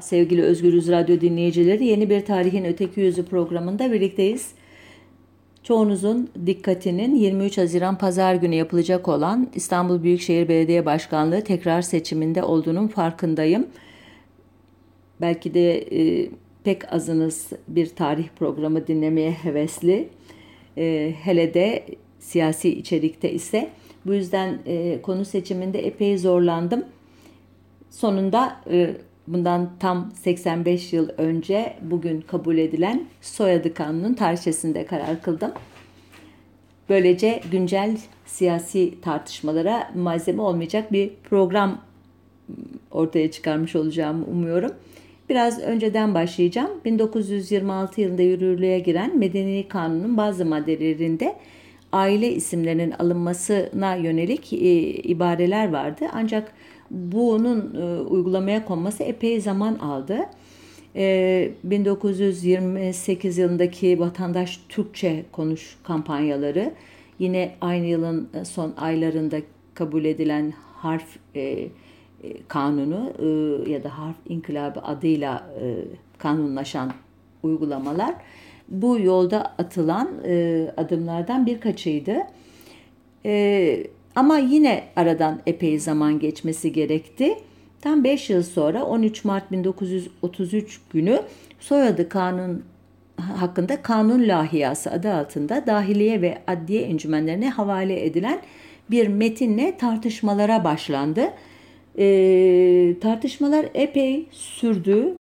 Sevgili Özgürüz Radyo dinleyicileri yeni bir Tarihin Öteki Yüzü programında birlikteyiz. Çoğunuzun dikkatinin 23 Haziran Pazar günü yapılacak olan İstanbul Büyükşehir Belediye Başkanlığı tekrar seçiminde olduğunun farkındayım. Belki de e, pek azınız bir tarih programı dinlemeye hevesli. E, hele de siyasi içerikte ise. Bu yüzden e, konu seçiminde epey zorlandım. Sonunda e, bundan tam 85 yıl önce bugün kabul edilen soyadı kanunun tarihçesinde karar kıldım. Böylece güncel siyasi tartışmalara malzeme olmayacak bir program ortaya çıkarmış olacağımı umuyorum. Biraz önceden başlayacağım. 1926 yılında yürürlüğe giren Medeni Kanun'un bazı maddelerinde aile isimlerinin alınmasına yönelik e, ibareler vardı. Ancak bunun e, uygulamaya konması epey zaman aldı. E, 1928 yılındaki vatandaş Türkçe konuş kampanyaları yine aynı yılın son aylarında kabul edilen harf e, e kanunu e, ya da harf inkılabı adıyla e, kanunlaşan uygulamalar bu yolda atılan e, adımlardan birkaçıydı. E, ama yine aradan epey zaman geçmesi gerekti. Tam 5 yıl sonra 13 Mart 1933 günü soyadı kanun hakkında kanun lahiyası adı altında dahiliye ve adliye encümenlerine havale edilen bir metinle tartışmalara başlandı. E, tartışmalar epey sürdü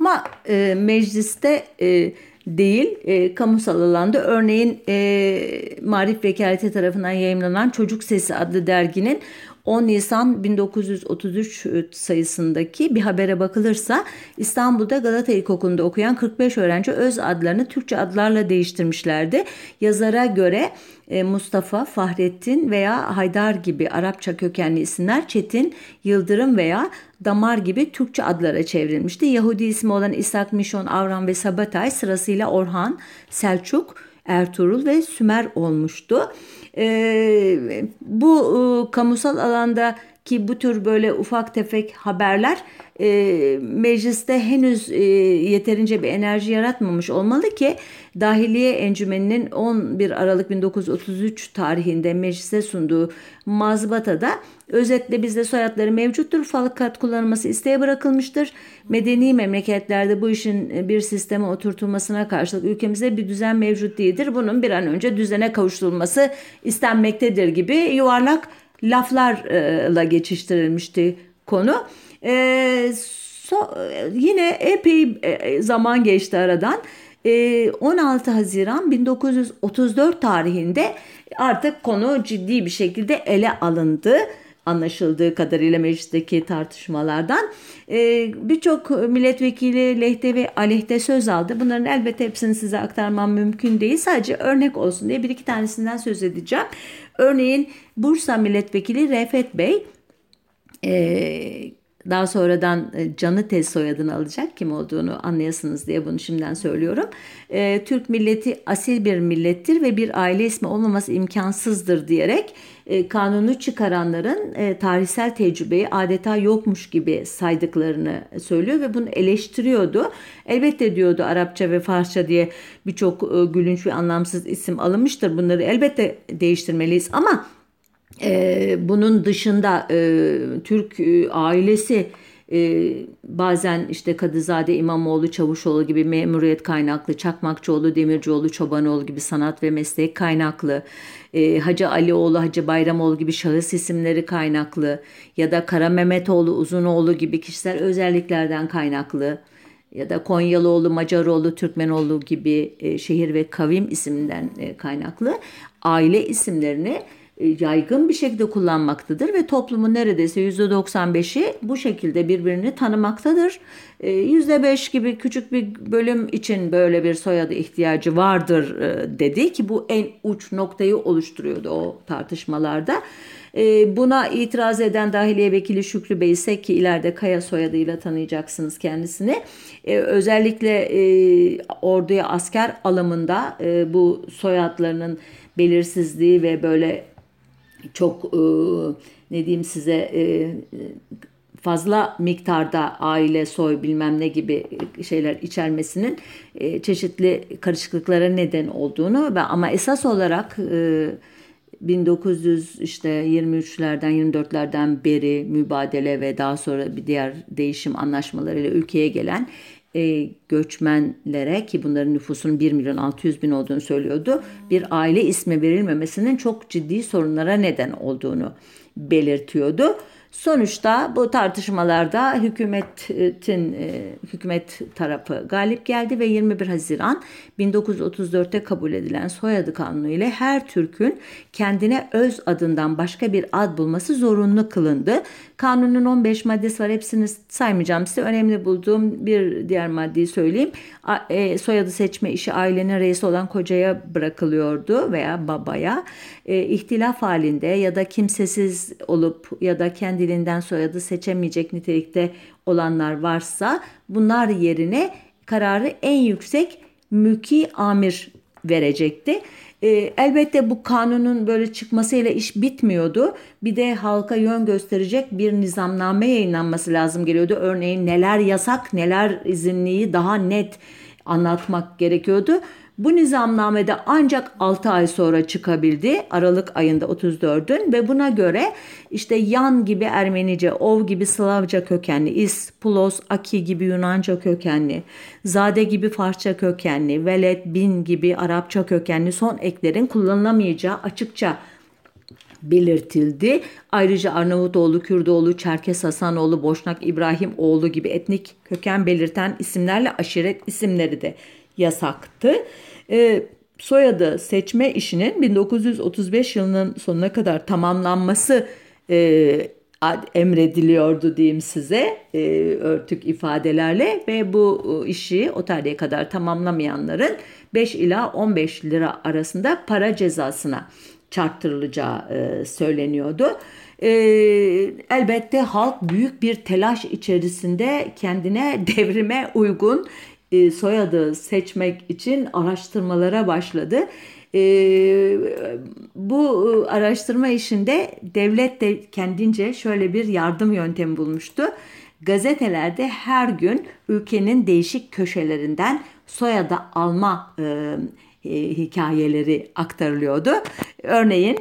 ama e, mecliste e, değil e, kamusal alanda. Örneğin e, Marif Vekaleti tarafından yayınlanan Çocuk Sesi adlı derginin 10 Nisan 1933 sayısındaki bir habere bakılırsa İstanbul'da Galata İlkokulu'nda okuyan 45 öğrenci öz adlarını Türkçe adlarla değiştirmişlerdi. Yazara göre e, Mustafa, Fahrettin veya Haydar gibi Arapça kökenli isimler Çetin, Yıldırım veya Damar gibi Türkçe adlara çevrilmişti. Yahudi ismi olan İshak, Mişon, Avram ve Sabatay sırasıyla Orhan, Selçuk, Ertuğrul ve Sümer olmuştu. E, bu e, kamusal alanda ki bu tür böyle ufak tefek haberler e, mecliste henüz e, yeterince bir enerji yaratmamış olmalı ki Dahiliye Encümeni'nin 11 Aralık 1933 tarihinde meclise sunduğu mazbatada özetle bizde soyadları mevcuttur. Fakat kullanılması isteğe bırakılmıştır. Medeni memleketlerde bu işin bir sisteme oturtulmasına karşılık ülkemizde bir düzen mevcut değildir. Bunun bir an önce düzene kavuşturulması istenmektedir gibi yuvarlak laflarla geçiştirilmişti konu. E, so, yine epey e, zaman geçti aradan. 16 Haziran 1934 tarihinde artık konu ciddi bir şekilde ele alındı anlaşıldığı kadarıyla meclisteki tartışmalardan. Birçok milletvekili lehte ve aleyhte söz aldı. Bunların elbette hepsini size aktarmam mümkün değil. Sadece örnek olsun diye bir iki tanesinden söz edeceğim. Örneğin Bursa Milletvekili Refet Bey daha sonradan e, Canı Tez soyadını alacak kim olduğunu anlayasınız diye bunu şimdiden söylüyorum. E, Türk milleti asil bir millettir ve bir aile ismi olmaması imkansızdır diyerek e, kanunu çıkaranların e, tarihsel tecrübeyi adeta yokmuş gibi saydıklarını söylüyor ve bunu eleştiriyordu. Elbette diyordu Arapça ve Farsça diye birçok e, gülünç ve anlamsız isim alınmıştır. Bunları elbette değiştirmeliyiz ama e, bunun dışında e, Türk e, ailesi e, bazen işte Kadızade İmamoğlu, Çavuşoğlu gibi memuriyet kaynaklı, Çakmakçıoğlu, Demircioğlu, Çobanoğlu gibi sanat ve meslek kaynaklı, e, Hacı Alioğlu, Hacı Bayramoğlu gibi şahıs isimleri kaynaklı ya da Kara Mehmetoğlu, Uzunoğlu gibi kişisel özelliklerden kaynaklı ya da Konyalıoğlu, Macaroğlu, Türkmenoğlu gibi e, şehir ve kavim isiminden e, kaynaklı aile isimlerini yaygın bir şekilde kullanmaktadır ve toplumun neredeyse %95'i bu şekilde birbirini tanımaktadır. %5 e, gibi küçük bir bölüm için böyle bir soyadı ihtiyacı vardır e, dedi ki bu en uç noktayı oluşturuyordu o tartışmalarda. Buna itiraz eden Dahiliye Vekili Şükrü Bey ise ki ileride Kaya soyadıyla tanıyacaksınız kendisini. Özellikle orduya asker alımında bu soyadlarının belirsizliği ve böyle çok e, ne diyeyim size e, fazla miktarda aile, soy bilmem ne gibi şeyler içermesinin e, çeşitli karışıklıklara neden olduğunu ve ama esas olarak e, 1900 işte 23'lerden 24'lerden beri mübadele ve daha sonra bir diğer değişim anlaşmalarıyla ülkeye gelen e, göçmenlere ki bunların nüfusunun 1 milyon 600 bin olduğunu söylüyordu. Bir aile ismi verilmemesinin çok ciddi sorunlara neden olduğunu belirtiyordu. Sonuçta bu tartışmalarda hükümetin e, hükümet tarafı galip geldi ve 21 Haziran 1934'te kabul edilen soyadı kanunu ile her Türk'ün kendine öz adından başka bir ad bulması zorunlu kılındı. Kanunun 15 maddesi var. Hepsini saymayacağım size. Önemli bulduğum bir diğer maddeyi söyleyeyim. E, soyadı seçme işi ailenin reisi olan kocaya bırakılıyordu veya babaya. E, ihtilaf halinde ya da kimsesiz olup ya da kendiliğinden soyadı seçemeyecek nitelikte olanlar varsa bunlar yerine kararı en yüksek mülki amir verecekti. E, elbette bu kanunun böyle çıkmasıyla iş bitmiyordu. Bir de halka yön gösterecek bir nizamname yayınlanması lazım geliyordu. Örneğin neler yasak, neler izinliyi daha net anlatmak gerekiyordu. Bu nizamnamede ancak 6 ay sonra çıkabildi. Aralık ayında 34'ün ve buna göre işte Yan gibi Ermenice, Ov gibi Slavca kökenli, Is, Pulos, Aki gibi Yunanca kökenli, Zade gibi Farsça kökenli, Velet, Bin gibi Arapça kökenli son eklerin kullanılamayacağı açıkça belirtildi. Ayrıca Arnavutoğlu, Kürdoğlu, Çerkes Hasanoğlu, Boşnak İbrahimoğlu gibi etnik köken belirten isimlerle aşiret isimleri de yasaktı. E, soyadı seçme işinin 1935 yılının sonuna kadar tamamlanması e, emrediliyordu diyeyim size e, örtük ifadelerle ve bu e, işi o tarihe kadar tamamlamayanların 5 ila 15 lira arasında para cezasına çarptırılacağı e, söyleniyordu. E, elbette halk büyük bir telaş içerisinde kendine devrime uygun soyadı seçmek için araştırmalara başladı. E, bu araştırma işinde devlet de kendince şöyle bir yardım yöntemi bulmuştu. Gazetelerde her gün ülkenin değişik köşelerinden soyadı alma e, e, hikayeleri aktarılıyordu. Örneğin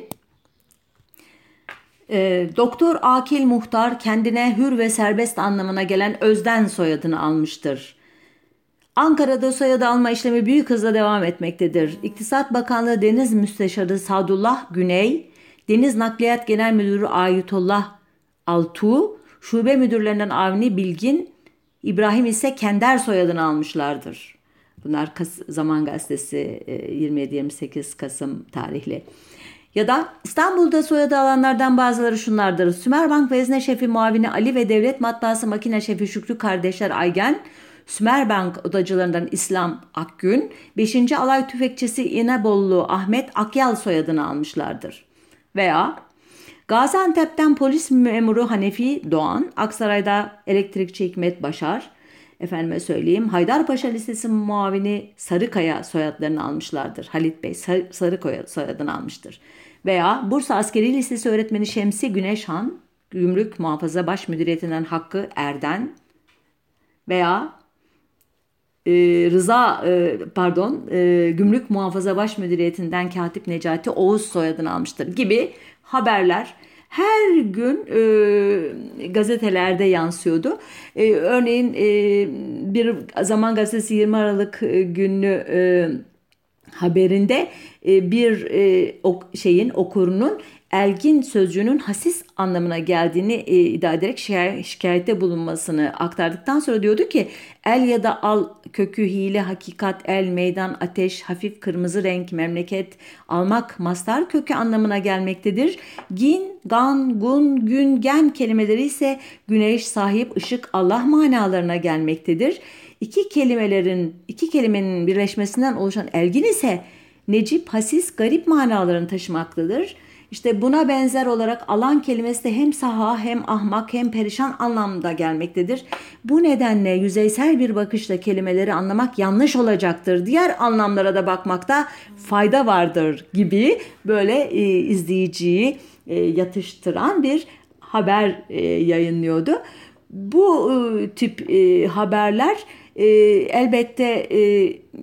e, Doktor Akil Muhtar kendine hür ve serbest anlamına gelen Özden soyadını almıştır. Ankara'da soyadı alma işlemi büyük hızla devam etmektedir. İktisat Bakanlığı Deniz Müsteşarı Sadullah Güney, Deniz Nakliyat Genel Müdürü Ayetullah Altu, şube müdürlerinden Avni Bilgin, İbrahim ise Kender soyadını almışlardır. Bunlar Kas Zaman Gazetesi 27-28 e, Kasım tarihli. Ya da İstanbul'da soyadı alanlardan bazıları şunlardır. Sümerbank Vezne Şefi Muavini Ali ve Devlet Matbaası Makine Şefi Şükrü kardeşler Aygen, Sümerbank odacılarından İslam Akgün, 5. Alay Tüfekçisi İnebollu Ahmet Akyal soyadını almışlardır. Veya Gaziantep'ten polis memuru Hanefi Doğan, Aksaray'da elektrikçi Hikmet Başar, efendime söyleyeyim Haydarpaşa Lisesi muavini Sarıkaya soyadlarını almışlardır. Halit Bey Sarıkaya soyadını almıştır. Veya Bursa Askeri Lisesi öğretmeni Şemsi Güneşhan, Gümrük Muhafaza Baş Müdüriyetinden Hakkı Erden veya e, Rıza e, pardon e, Gümrük Muhafaza Baş Müdüriyeti'nden Katip Necati Oğuz soyadını almıştır gibi haberler her gün e, gazetelerde yansıyordu. E, örneğin e, bir Zaman Gazetesi 20 Aralık e, günlü e, haberinde e, bir e, ok, şeyin okurunun elgin sözcüğünün hasis anlamına geldiğini e, iddia ederek şikayette bulunmasını aktardıktan sonra diyordu ki el ya da al kökü hile hakikat el meydan ateş hafif kırmızı renk memleket almak mastar kökü anlamına gelmektedir. Gin, gan, gun, gün, gen kelimeleri ise güneş, sahip, ışık, Allah manalarına gelmektedir. İki kelimelerin, iki kelimenin birleşmesinden oluşan elgin ise necip, hasis, garip manalarını taşımaktadır. İşte buna benzer olarak alan kelimesi de hem saha hem ahmak hem perişan anlamda gelmektedir. Bu nedenle yüzeysel bir bakışla kelimeleri anlamak yanlış olacaktır. Diğer anlamlara da bakmakta fayda vardır gibi böyle e, izleyiciyi e, yatıştıran bir haber e, yayınlıyordu. Bu e, tip e, haberler e, elbette e,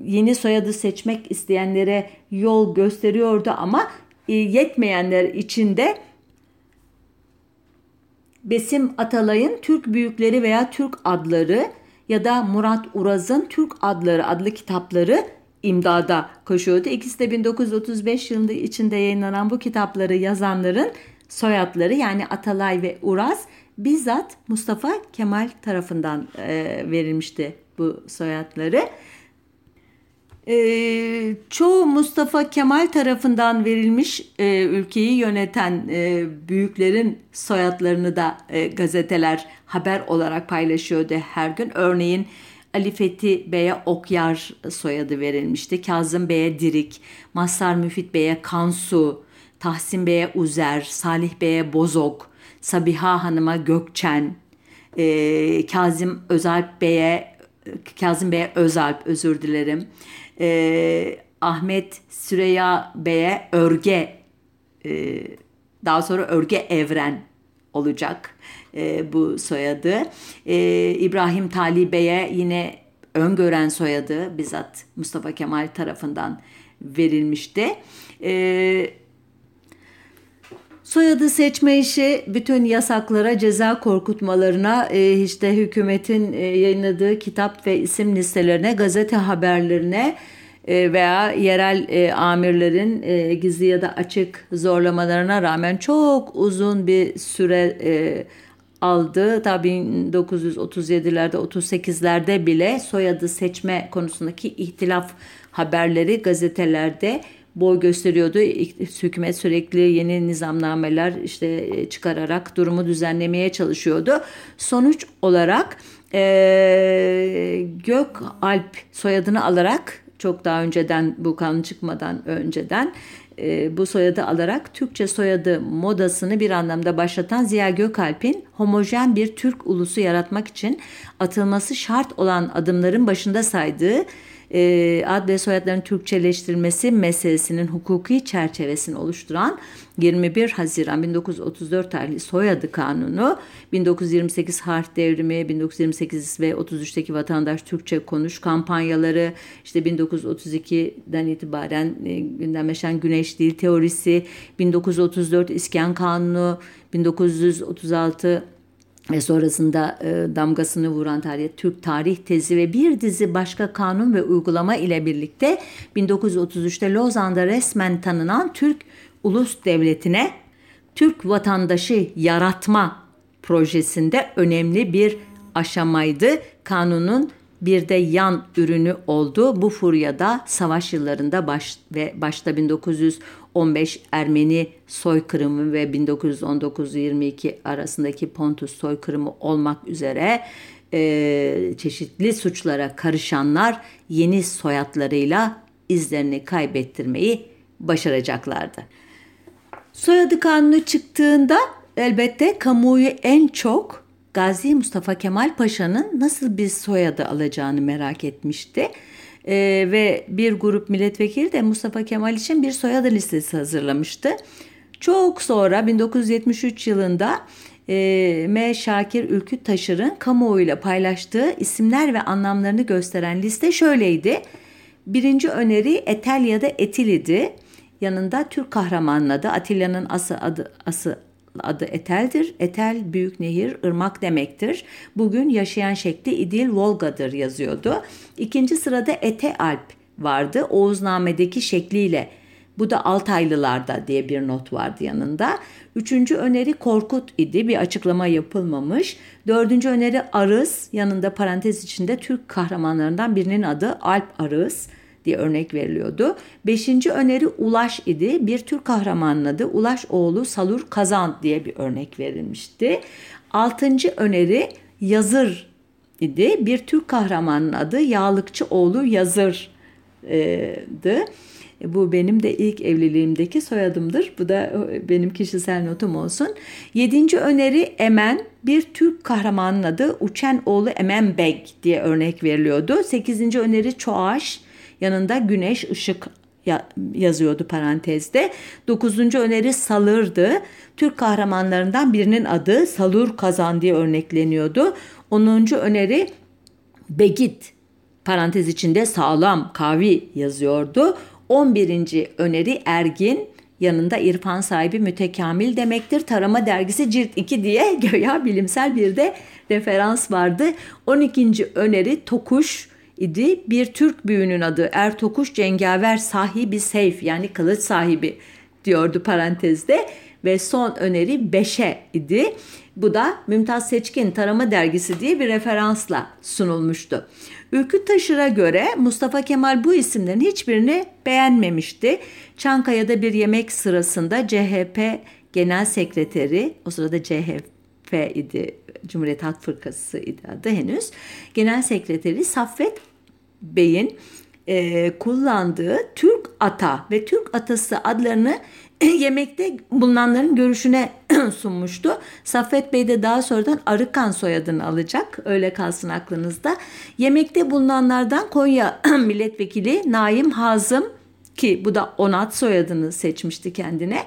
yeni soyadı seçmek isteyenlere yol gösteriyordu ama yetmeyenler için de Besim Atalay'ın Türk Büyükleri veya Türk Adları ya da Murat Uraz'ın Türk Adları adlı kitapları imdada koşuyordu. İkisi de 1935 yılında içinde yayınlanan bu kitapları yazanların soyadları yani Atalay ve Uraz bizzat Mustafa Kemal tarafından e, verilmişti bu soyadları. E, çoğu Mustafa Kemal tarafından verilmiş e, ülkeyi yöneten e, büyüklerin soyadlarını da e, gazeteler haber olarak paylaşıyordu her gün. Örneğin Ali Fethi Bey'e Okyar soyadı verilmişti. Kazım Bey'e Dirik, Mazhar Müfit Bey'e Kansu, Tahsin Bey'e Uzer, Salih Bey'e Bozok, Sabiha Hanım'a Gökçen, e, Kazım Özalp Bey'e Kazım Bey'e Özalp özür dilerim. E, Ahmet Süreya Bey'e Örge e, daha sonra Örge Evren olacak e, bu soyadı. E, İbrahim Tali Bey'e yine öngören soyadı bizzat Mustafa Kemal tarafından verilmişti. E, Soyadı seçme işi bütün yasaklara, ceza korkutmalarına, e, işte hükümetin e, yayınladığı kitap ve isim listelerine, gazete haberlerine e, veya yerel amirlerin gizli ya da açık zorlamalarına rağmen çok uzun bir süre aldı. Tabii 1937'lerde 38'lerde bile soyadı seçme konusundaki ihtilaf haberleri gazetelerde boy gösteriyordu. Hükümet sürekli yeni nizamnameler işte e, çıkararak durumu düzenlemeye çalışıyordu. Sonuç olarak e, Gök Alp soyadını alarak çok daha önceden bu kanun çıkmadan önceden e, bu soyadı alarak Türkçe soyadı modasını bir anlamda başlatan Ziya Gökalp'in homojen bir Türk ulusu yaratmak için atılması şart olan adımların başında saydığı e, ad ve soyadların Türkçeleştirilmesi meselesinin hukuki çerçevesini oluşturan 21 Haziran 1934 tarihli soyadı kanunu, 1928 harf devrimi, 1928 ve 33'teki vatandaş Türkçe konuş kampanyaları, işte 1932'den itibaren e, gündemleşen güneş dil teorisi, 1934 İskan Kanunu, 1936 ve sonrasında e, damgasını vuran tarih, Türk tarih tezi ve bir dizi başka kanun ve uygulama ile birlikte 1933'te Lozan'da resmen tanınan Türk Ulus Devleti'ne Türk vatandaşı yaratma projesinde önemli bir aşamaydı. Kanunun bir de yan ürünü oldu. Bu furyada savaş yıllarında baş ve başta 1915 Ermeni soykırımı ve 1919-22 arasındaki Pontus soykırımı olmak üzere e, çeşitli suçlara karışanlar yeni soyadlarıyla izlerini kaybettirmeyi başaracaklardı. Soyadı kanunu çıktığında elbette kamuoyu en çok Gazi Mustafa Kemal Paşa'nın nasıl bir soyadı alacağını merak etmişti. Ee, ve bir grup milletvekili de Mustafa Kemal için bir soyadı listesi hazırlamıştı. Çok sonra 1973 yılında e, M. Şakir Ülküt Taşır'ın kamuoyuyla paylaştığı isimler ve anlamlarını gösteren liste şöyleydi. Birinci öneri Etel ya da Etil idi. Yanında Türk kahramanın adı, Atilla'nın ası adı, ası adı Etel'dir. Etel büyük nehir, ırmak demektir. Bugün yaşayan şekli İdil Volga'dır yazıyordu. İkinci sırada Ete Alp vardı. Oğuzname'deki şekliyle bu da Altaylılarda diye bir not vardı yanında. Üçüncü öneri Korkut idi. Bir açıklama yapılmamış. Dördüncü öneri Arız. Yanında parantez içinde Türk kahramanlarından birinin adı Alp Arız diye örnek veriliyordu. Beşinci öneri Ulaş idi. Bir Türk kahramanın adı Ulaş oğlu Salur Kazan diye bir örnek verilmişti. Altıncı öneri Yazır idi. Bir Türk kahramanın adı Yağlıkçı oğlu Yazır'dı. Bu benim de ilk evliliğimdeki soyadımdır. Bu da benim kişisel notum olsun. Yedinci öneri Emen. Bir Türk kahramanın adı Uçen oğlu Emen Beg diye örnek veriliyordu. Sekizinci öneri Çoğaş. Yanında güneş ışık yazıyordu parantezde. Dokuzuncu öneri Salır'dı. Türk kahramanlarından birinin adı Salur Kazan diye örnekleniyordu. Onuncu öneri Begit parantez içinde sağlam kavi yazıyordu. On birinci öneri Ergin yanında irfan sahibi mütekamil demektir. Tarama dergisi cilt 2 diye göya bilimsel bir de referans vardı. 12. öneri Tokuş idi. Bir Türk büyünün adı Ertokuş Cengaver sahibi seyf yani kılıç sahibi diyordu parantezde. Ve son öneri Beşe idi. Bu da Mümtaz Seçkin Tarama Dergisi diye bir referansla sunulmuştu. Ülkü Taşır'a göre Mustafa Kemal bu isimlerin hiçbirini beğenmemişti. Çankaya'da bir yemek sırasında CHP Genel Sekreteri, o sırada CHP idi, Cumhuriyet Halk Fırkası idi adı henüz. Genel Sekreteri Saffet Bey'in e, kullandığı Türk Ata ve Türk Atası adlarını yemekte bulunanların görüşüne sunmuştu. Saffet Bey de daha sonradan Arıkan soyadını alacak. Öyle kalsın aklınızda. Yemekte bulunanlardan Konya milletvekili Naim Hazım ki bu da Onat soyadını seçmişti kendine.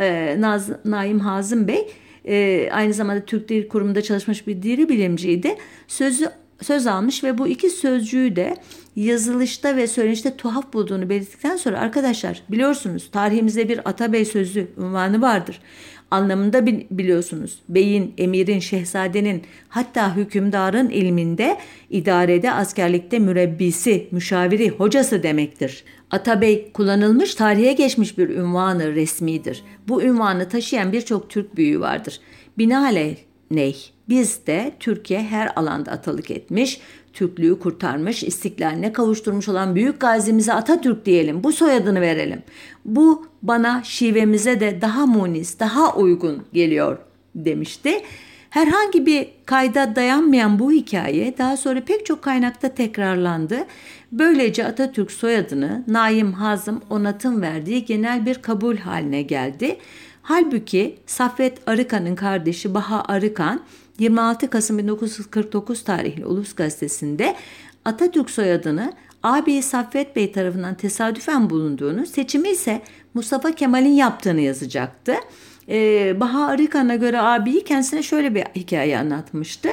Ee, Naz, Naim Hazım Bey e, aynı zamanda Türk Dil Kurumu'nda çalışmış bir dili bilimciydi. Sözü söz almış ve bu iki sözcüğü de yazılışta ve söylenişte tuhaf bulduğunu belirttikten sonra arkadaşlar biliyorsunuz tarihimizde bir Atabey sözü unvanı vardır. Anlamında biliyorsunuz beyin, emirin, şehzadenin hatta hükümdarın ilminde, idarede, askerlikte mürebbisi, müşaviri, hocası demektir. Atabey kullanılmış tarihe geçmiş bir ünvanı resmidir. Bu ünvanı taşıyan birçok Türk büyüğü vardır. Binaenaleyh ney? Biz de Türkiye her alanda atalık etmiş, Türklüğü kurtarmış, istiklaline kavuşturmuş olan büyük gazimize Atatürk diyelim. Bu soyadını verelim. Bu bana şivemize de daha munis, daha uygun geliyor demişti. Herhangi bir kayda dayanmayan bu hikaye daha sonra pek çok kaynakta tekrarlandı. Böylece Atatürk soyadını Naim Hazım Onat'ın verdiği genel bir kabul haline geldi. Halbuki Saffet Arıkan'ın kardeşi Baha Arıkan 26 Kasım 1949 tarihli Ulus Gazetesi'nde Atatürk soyadını abi Saffet Bey tarafından tesadüfen bulunduğunu, seçimi ise Mustafa Kemal'in yaptığını yazacaktı. Ee, Baha Arıkan'a göre abiyi kendisine şöyle bir hikaye anlatmıştı.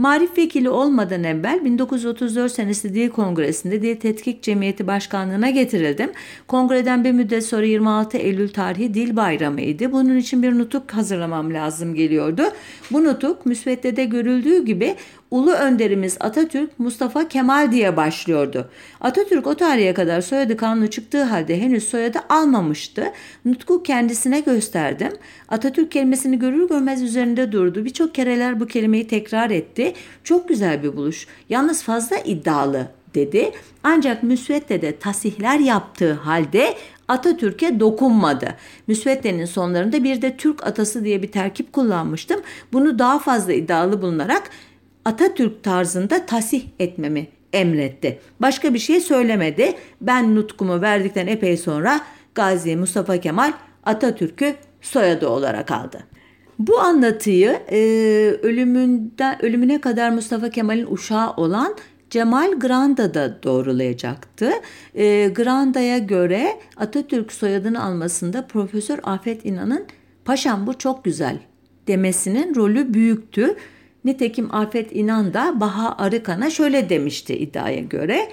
Marif vekili olmadan evvel 1934 senesi Dil Kongresi'nde Dil Tetkik Cemiyeti Başkanlığı'na getirildim. Kongreden bir müddet sonra 26 Eylül tarihi Dil Bayramı'ydı. Bunun için bir nutuk hazırlamam lazım geliyordu. Bu nutuk müsveddede görüldüğü gibi Ulu önderimiz Atatürk Mustafa Kemal diye başlıyordu. Atatürk o tarihe kadar soyadı kanunu çıktığı halde henüz soyadı almamıştı. Nutku kendisine gösterdim. Atatürk kelimesini görür görmez üzerinde durdu. Birçok kereler bu kelimeyi tekrar etti. Çok güzel bir buluş. Yalnız fazla iddialı dedi. Ancak müsveddede tasihler yaptığı halde Atatürk'e dokunmadı. Müsveddenin sonlarında bir de Türk atası diye bir terkip kullanmıştım. Bunu daha fazla iddialı bulunarak Atatürk tarzında tasih etmemi emretti. Başka bir şey söylemedi. Ben nutkumu verdikten epey sonra Gazi Mustafa Kemal Atatürk'ü soyadı olarak aldı. Bu anlatıyı e, ölümünden ölümüne kadar Mustafa Kemal'in uşağı olan Cemal Granda da doğrulayacaktı. E, Granda'ya göre Atatürk soyadını almasında Profesör Afet İnan'ın paşam bu çok güzel demesinin rolü büyüktü. Nitekim Afet İnan da Baha Arıkan'a şöyle demişti iddiaya göre.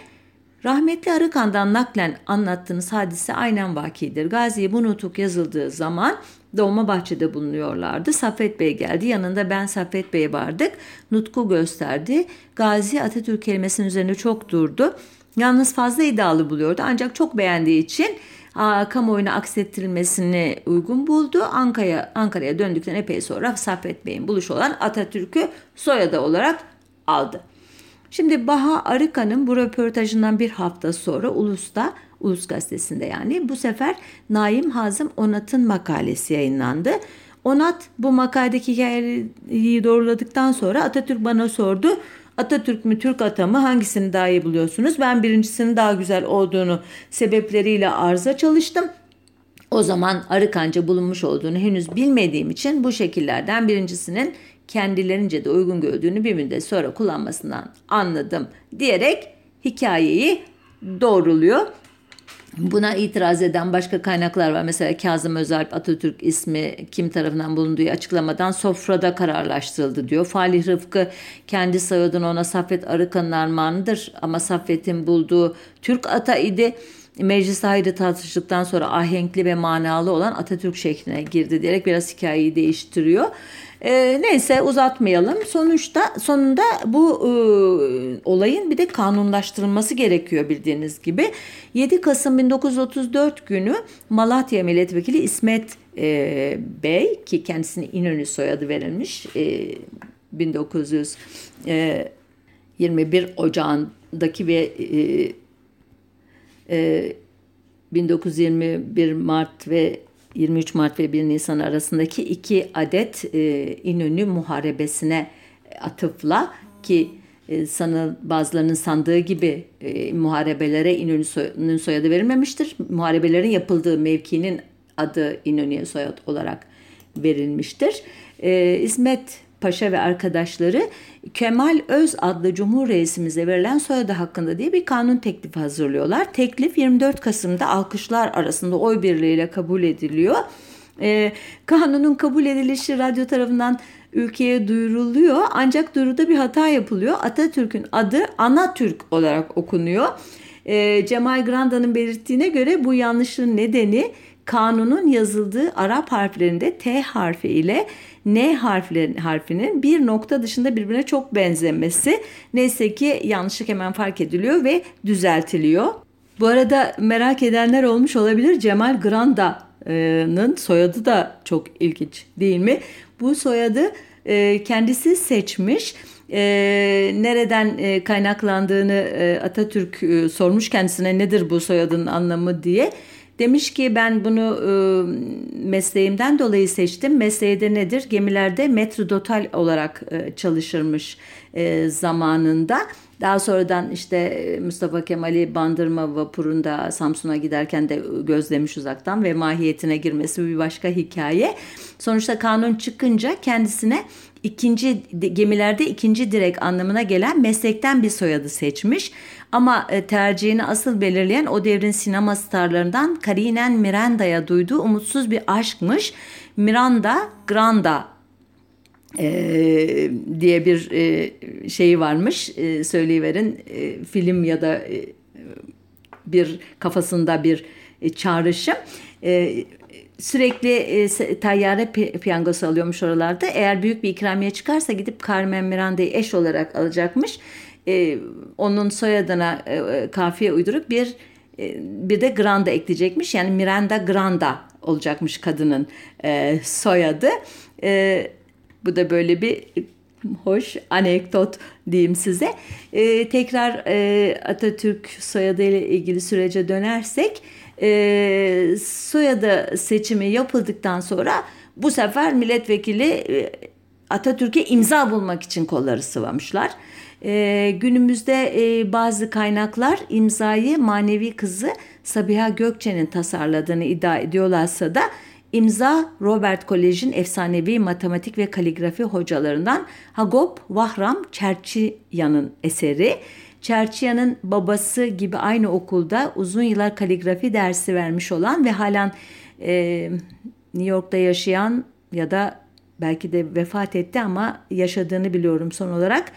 Rahmetli Arıkan'dan naklen anlattığınız hadise aynen vakidir. Gazi'ye bu nutuk yazıldığı zaman Doğma Bahçe'de bulunuyorlardı. Saffet Bey geldi. Yanında ben Saffet Bey vardık. Nutku gösterdi. Gazi Atatürk kelimesinin üzerinde çok durdu. Yalnız fazla iddialı buluyordu. Ancak çok beğendiği için kamuoyuna aksettirilmesini uygun buldu. Ankara'ya Ankara'ya döndükten epey sonra Saffet Bey'in buluşu olan Atatürk'ü soyadı olarak aldı. Şimdi Baha Arıkan'ın bu röportajından bir hafta sonra Ulus'ta, Ulus Gazetesi'nde yani bu sefer Naim Hazım Onat'ın makalesi yayınlandı. Onat bu makaledeki hikayeyi doğruladıktan sonra Atatürk bana sordu. Atatürk mü Türk ata mı hangisini daha iyi buluyorsunuz? Ben birincisinin daha güzel olduğunu sebepleriyle arıza çalıştım. O zaman arı kanca bulunmuş olduğunu henüz bilmediğim için bu şekillerden birincisinin kendilerince de uygun gördüğünü bir müddet sonra kullanmasından anladım diyerek hikayeyi doğruluyor. Buna itiraz eden başka kaynaklar var. Mesela Kazım Özalp Atatürk ismi kim tarafından bulunduğu açıklamadan sofrada kararlaştırıldı diyor. Falih Rıfkı kendi soyadını ona Saffet Arıkan'ın armağanıdır ama Saffet'in bulduğu Türk ata idi. Meclis haydi tartıştıktan sonra ahenkli ve manalı olan Atatürk şekline girdi diyerek biraz hikayeyi değiştiriyor. E, neyse uzatmayalım. Sonuçta sonunda bu e, olayın bir de kanunlaştırılması gerekiyor bildiğiniz gibi. 7 Kasım 1934 günü Malatya Milletvekili İsmet e, Bey ki kendisine İnönü soyadı verilmiş e, 1921 Ocağı'ndaki ve e, e, 1921 Mart ve 23 Mart ve 1 Nisan arasındaki iki adet e, İnönü muharebesine atıfla ki e, bazılarının sandığı gibi e, muharebelere İnönü'nün soyadı verilmemiştir. Muharebelerin yapıldığı mevkinin adı İnönü'ye soyad olarak verilmiştir. E, İsmet Paşa ve arkadaşları Kemal Öz adlı Cumhur Reisimize verilen soyadı hakkında diye bir kanun teklifi hazırlıyorlar. Teklif 24 Kasım'da alkışlar arasında oy birliğiyle kabul ediliyor. Ee, kanunun kabul edilişi radyo tarafından ülkeye duyuruluyor ancak duyuruda bir hata yapılıyor. Atatürk'ün adı Anatürk olarak okunuyor. Ee, Cemal Granda'nın belirttiğine göre bu yanlışın nedeni kanunun yazıldığı Arap harflerinde T harfi ile N harflerin, harfinin bir nokta dışında birbirine çok benzemesi. Neyse ki yanlışlık hemen fark ediliyor ve düzeltiliyor. Bu arada merak edenler olmuş olabilir. Cemal Granda'nın soyadı da çok ilginç değil mi? Bu soyadı e, kendisi seçmiş. E, nereden e, kaynaklandığını Atatürk sormuş kendisine nedir bu soyadın anlamı diye. Demiş ki ben bunu e, mesleğimden dolayı seçtim. Mesleği de nedir? Gemilerde metrodotal olarak e, çalışırmış e, zamanında. Daha sonradan işte Mustafa Kemal'i Bandırma vapurunda Samsun'a giderken de gözlemiş uzaktan ve mahiyetine girmesi bir başka hikaye. Sonuçta kanun çıkınca kendisine ikinci gemilerde ikinci direk anlamına gelen meslekten bir soyadı seçmiş. Ama e, tercihini asıl belirleyen o devrin sinema starlarından Karinen Miranda'ya duyduğu umutsuz bir aşkmış. Miranda Granda e, diye bir e, şeyi varmış. E, söyleyiverin e, film ya da e, bir kafasında bir e, çağrışım. E, sürekli e, tayyare piyangosu alıyormuş oralarda. Eğer büyük bir ikramiye çıkarsa gidip Carmen Miranda'yı eş olarak alacakmış e, onun soyadına e, e, kafiye uydurup bir e, bir de Granda ekleyecekmiş. Yani Miranda Granda olacakmış kadının e, soyadı. E, bu da böyle bir hoş anekdot diyeyim size. E, tekrar e, Atatürk soyadı ile ilgili sürece dönersek e, soyadı seçimi yapıldıktan sonra bu sefer milletvekili e, Atatürk'e imza bulmak için kolları sıvamışlar. E, günümüzde e, bazı kaynaklar imzayı manevi kızı Sabiha Gökçe'nin tasarladığını iddia ediyorlarsa da imza Robert Kolej'in efsanevi matematik ve kaligrafi hocalarından Hagop Vahram Çerçiyan'ın eseri. Çerçiyan'ın babası gibi aynı okulda uzun yıllar kaligrafi dersi vermiş olan ve halen e, New York'ta yaşayan ya da belki de vefat etti ama yaşadığını biliyorum son olarak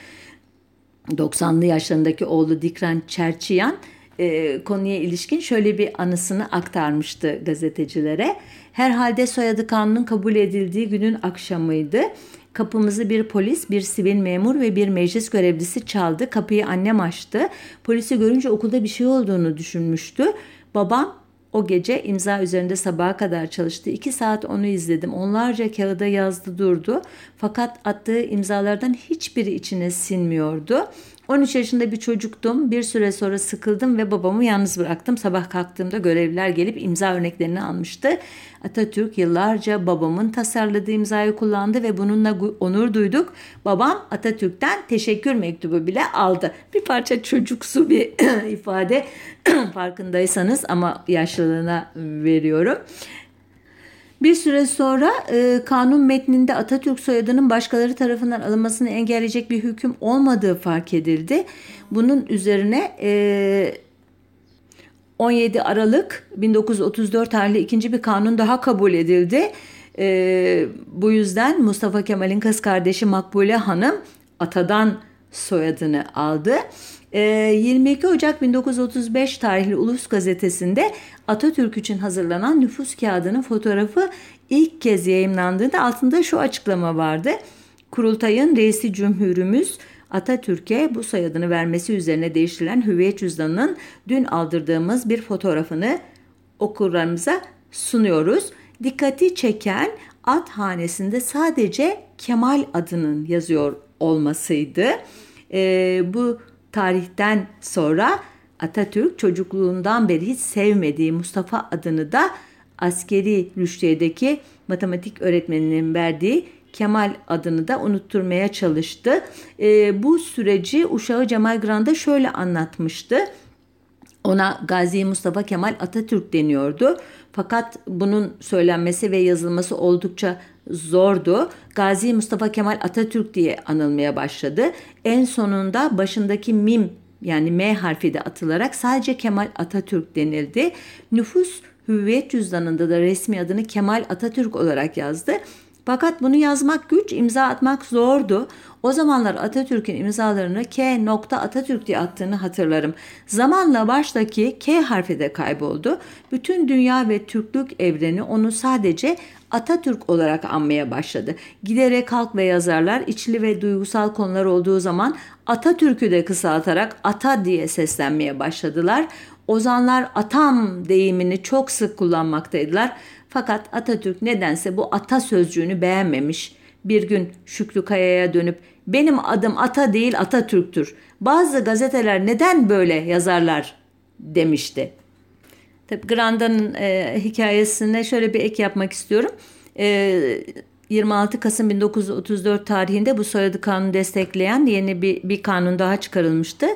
90'lı yaşlarındaki oğlu Dikran Çerçiyan e, konuya ilişkin şöyle bir anısını aktarmıştı gazetecilere. Herhalde soyadı kanunun kabul edildiği günün akşamıydı. Kapımızı bir polis, bir sivil memur ve bir meclis görevlisi çaldı. Kapıyı annem açtı. Polisi görünce okulda bir şey olduğunu düşünmüştü. Babam o gece imza üzerinde sabaha kadar çalıştı. İki saat onu izledim. Onlarca kağıda yazdı durdu. Fakat attığı imzalardan hiçbiri içine sinmiyordu. 13 yaşında bir çocuktum. Bir süre sonra sıkıldım ve babamı yalnız bıraktım. Sabah kalktığımda görevliler gelip imza örneklerini almıştı. Atatürk yıllarca babamın tasarladığı imzayı kullandı ve bununla onur duyduk. Babam Atatürk'ten teşekkür mektubu bile aldı. Bir parça çocuksu bir ifade farkındaysanız ama yaşlılığına veriyorum. Bir süre sonra e, kanun metninde Atatürk soyadının başkaları tarafından alınmasını engelleyecek bir hüküm olmadığı fark edildi. Bunun üzerine e, 17 Aralık 1934 tarihli ikinci bir kanun daha kabul edildi. E, bu yüzden Mustafa Kemal'in kız kardeşi Makbule Hanım atadan soyadını aldı. 22 Ocak 1935 tarihli Ulus gazetesinde Atatürk için hazırlanan nüfus kağıdının fotoğrafı ilk kez yayınlandığında altında şu açıklama vardı. Kurultayın reisi cumhurumuz Atatürk'e bu soyadını vermesi üzerine değiştirilen hüviyet cüzdanının dün aldırdığımız bir fotoğrafını okurlarımıza sunuyoruz. Dikkati çeken at hanesinde sadece Kemal adının yazıyor olmasıydı. E, bu tarihten sonra Atatürk çocukluğundan beri hiç sevmediği Mustafa adını da askeri rüştiyedeki matematik öğretmeninin verdiği Kemal adını da unutturmaya çalıştı. E, bu süreci uşağı Cemal Grand'a şöyle anlatmıştı. Ona Gazi Mustafa Kemal Atatürk deniyordu. Fakat bunun söylenmesi ve yazılması oldukça zordu. Gazi Mustafa Kemal Atatürk diye anılmaya başladı. En sonunda başındaki mim yani M harfi de atılarak sadece Kemal Atatürk denildi. Nüfus hüviyet cüzdanında da resmi adını Kemal Atatürk olarak yazdı. Fakat bunu yazmak güç, imza atmak zordu. O zamanlar Atatürk'ün imzalarını K. Atatürk diye attığını hatırlarım. Zamanla baştaki K harfi de kayboldu. Bütün dünya ve Türklük evreni onu sadece Atatürk olarak anmaya başladı. Giderek halk ve yazarlar içli ve duygusal konular olduğu zaman Atatürk'ü de kısaltarak Ata diye seslenmeye başladılar. Ozanlar atam deyimini çok sık kullanmaktaydılar. Fakat Atatürk nedense bu ata sözcüğünü beğenmemiş. Bir gün Şükrü Kaya'ya dönüp benim adım ata değil Atatürk'tür. Bazı gazeteler neden böyle yazarlar demişti. Tabii Granda'nın e, hikayesine şöyle bir ek yapmak istiyorum. E, 26 Kasım 1934 tarihinde bu soyadı kanunu destekleyen yeni bir, bir kanun daha çıkarılmıştı.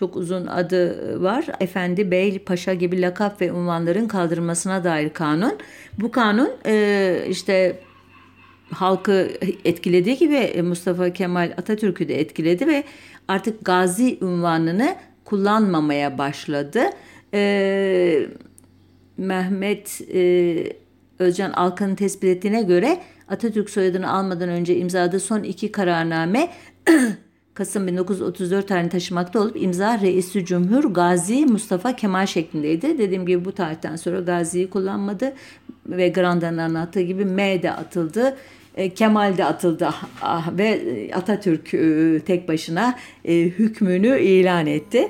Çok uzun adı var. Efendi, Bey, Paşa gibi lakap ve unvanların kaldırılmasına dair kanun. Bu kanun e, işte halkı etkilediği gibi Mustafa Kemal Atatürk'ü de etkiledi ve artık gazi unvanını kullanmamaya başladı. E, Mehmet e, Özcan Alkan'ın tespit ettiğine göre Atatürk soyadını almadan önce imzaladığı son iki kararname Kasım 1934 tarihini taşımakta olup imza Reisü Cumhur Gazi Mustafa Kemal şeklindeydi. Dediğim gibi bu tarihten sonra Gazi'yi kullanmadı ve Granda'nın anlattığı gibi M de atıldı. E, Kemal de atıldı ah, ve Atatürk e, tek başına e, hükmünü ilan etti.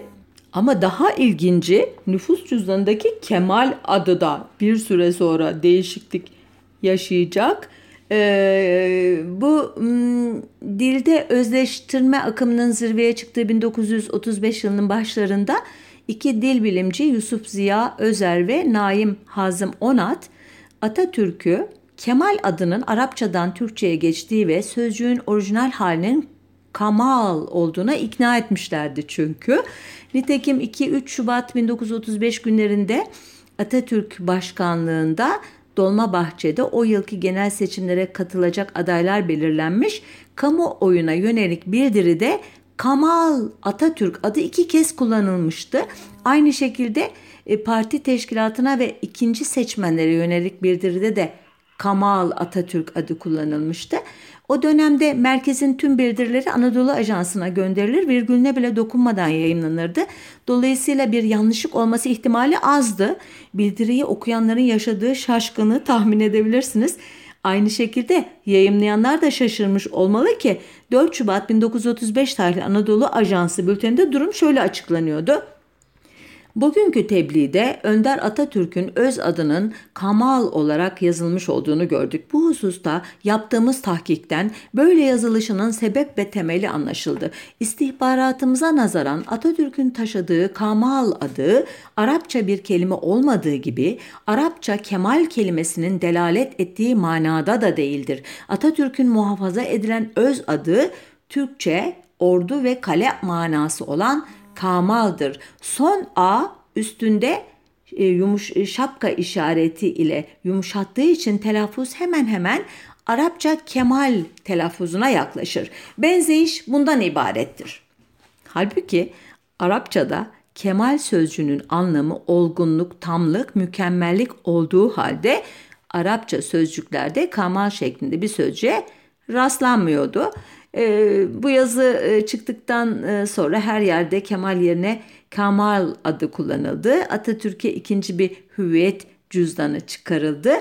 Ama daha ilginci nüfus cüzdanındaki Kemal adı da bir süre sonra değişiklik yaşayacak. Ee, bu dilde özleştirme akımının zirveye çıktığı 1935 yılının başlarında iki dil bilimci Yusuf Ziya Özer ve Naim Hazım Onat Atatürk'ü Kemal adının Arapçadan Türkçe'ye geçtiği ve sözcüğün orijinal halinin Kamal olduğuna ikna etmişlerdi çünkü. Nitekim 2-3 Şubat 1935 günlerinde Atatürk başkanlığında Dolmabahçe'de o yılki genel seçimlere katılacak adaylar belirlenmiş. Kamuoyuna yönelik bildiride Kamal Atatürk adı iki kez kullanılmıştı. Aynı şekilde e, parti teşkilatına ve ikinci seçmenlere yönelik bildiride de Kamal Atatürk adı kullanılmıştı. O dönemde merkezin tüm bildirileri Anadolu Ajansı'na gönderilir, virgülüne bile dokunmadan yayınlanırdı. Dolayısıyla bir yanlışlık olması ihtimali azdı. Bildiriyi okuyanların yaşadığı şaşkını tahmin edebilirsiniz. Aynı şekilde yayımlayanlar da şaşırmış olmalı ki 4 Şubat 1935 tarihli Anadolu Ajansı bülteninde durum şöyle açıklanıyordu. Bugünkü tebliğde Önder Atatürk'ün öz adının Kamal olarak yazılmış olduğunu gördük. Bu hususta yaptığımız tahkikten böyle yazılışının sebep ve temeli anlaşıldı. İstihbaratımıza nazaran Atatürk'ün taşıdığı Kamal adı Arapça bir kelime olmadığı gibi Arapça Kemal kelimesinin delalet ettiği manada da değildir. Atatürk'ün muhafaza edilen öz adı Türkçe ordu ve kale manası olan kamaldır. Son a üstünde e, yumuş e, şapka işareti ile yumuşattığı için telaffuz hemen hemen Arapça kemal telaffuzuna yaklaşır. Benzeyiş bundan ibarettir. Halbuki Arapçada Kemal sözcüğünün anlamı olgunluk, tamlık, mükemmellik olduğu halde Arapça sözcüklerde kamal şeklinde bir sözcüğe rastlanmıyordu. E, bu yazı e, çıktıktan e, sonra her yerde Kemal yerine Kamal adı kullanıldı. Atatürk'e ikinci bir hüviyet cüzdanı çıkarıldı.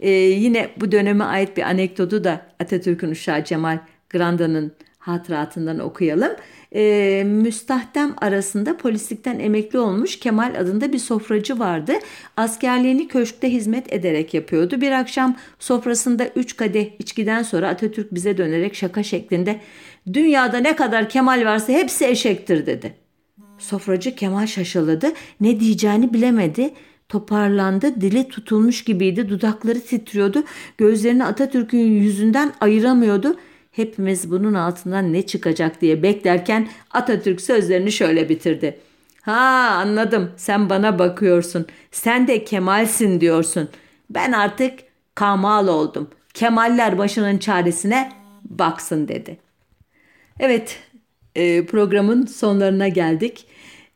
E, yine bu döneme ait bir anekdotu da Atatürk'ün uşağı Cemal Granda'nın hatıratından okuyalım. E, müstahdem arasında polislikten emekli olmuş Kemal adında bir sofracı vardı. Askerliğini köşkte hizmet ederek yapıyordu. Bir akşam sofrasında üç kadeh içkiden sonra Atatürk bize dönerek şaka şeklinde dünyada ne kadar Kemal varsa hepsi eşektir dedi. Sofracı Kemal şaşaladı. Ne diyeceğini bilemedi. Toparlandı, dili tutulmuş gibiydi, dudakları titriyordu, gözlerini Atatürk'ün yüzünden ayıramıyordu. Hepimiz bunun altından ne çıkacak diye beklerken Atatürk sözlerini şöyle bitirdi. Ha anladım sen bana bakıyorsun. Sen de Kemal'sin diyorsun. Ben artık Kamal oldum. Kemaller başının çaresine baksın dedi. Evet e, programın sonlarına geldik.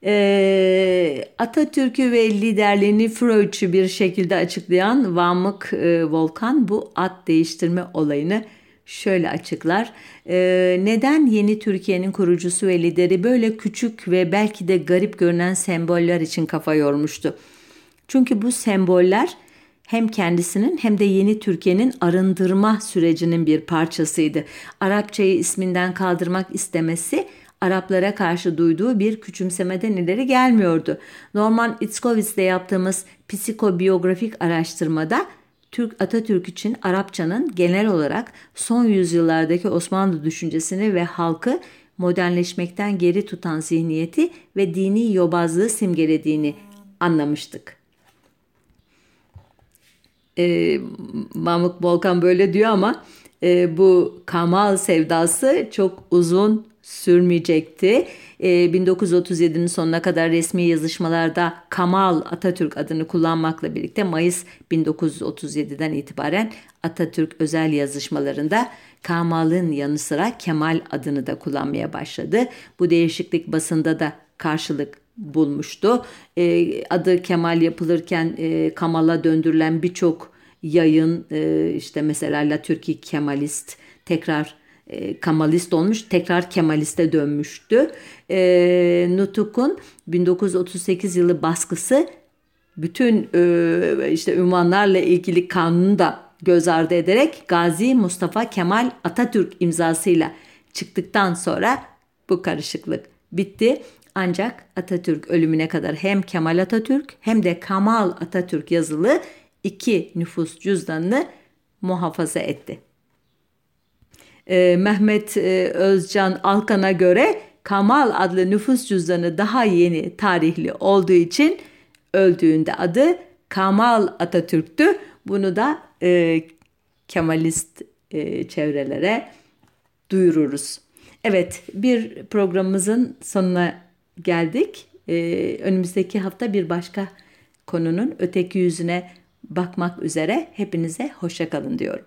E, Atatürk'ü ve liderliğini Freudçu bir şekilde açıklayan Vamık e, Volkan bu at değiştirme olayını şöyle açıklar. Ee, neden yeni Türkiye'nin kurucusu ve lideri böyle küçük ve belki de garip görünen semboller için kafa yormuştu? Çünkü bu semboller hem kendisinin hem de yeni Türkiye'nin arındırma sürecinin bir parçasıydı. Arapçayı isminden kaldırmak istemesi Araplara karşı duyduğu bir küçümsemeden ileri gelmiyordu. Norman Itzkowitz'le yaptığımız psikobiyografik araştırmada Türk Atatürk için Arapçanın genel olarak son yüzyıllardaki Osmanlı düşüncesini ve halkı modernleşmekten geri tutan zihniyeti ve dini yobazlığı simgelediğini anlamıştık. Ee, Mahmut Volkan böyle diyor ama e, bu Kamal sevdası çok uzun sürmeyecekti. E, ee, 1937'nin sonuna kadar resmi yazışmalarda Kamal Atatürk adını kullanmakla birlikte Mayıs 1937'den itibaren Atatürk özel yazışmalarında Kamal'ın yanı sıra Kemal adını da kullanmaya başladı. Bu değişiklik basında da karşılık bulmuştu. E, adı Kemal yapılırken e, Kamal'a döndürülen birçok yayın e, işte mesela La Türkiye Kemalist tekrar e, Kemalist olmuş tekrar Kemaliste dönmüştü. E, Nutuk'un 1938 yılı baskısı bütün e, işte ünvanlarla ilgili kanunu da göz ardı ederek Gazi Mustafa Kemal Atatürk imzasıyla çıktıktan sonra bu karışıklık bitti. Ancak Atatürk ölümüne kadar hem Kemal Atatürk hem de Kamal Atatürk yazılı iki nüfus cüzdanını muhafaza etti. Ee, Mehmet e, Özcan Alkan'a göre Kamal adlı nüfus cüzdanı daha yeni tarihli olduğu için öldüğünde adı Kamal Atatürk'tü. Bunu da e, Kemalist e, çevrelere duyururuz. Evet bir programımızın sonuna geldik. E, önümüzdeki hafta bir başka konunun öteki yüzüne bakmak üzere hepinize hoşçakalın diyorum.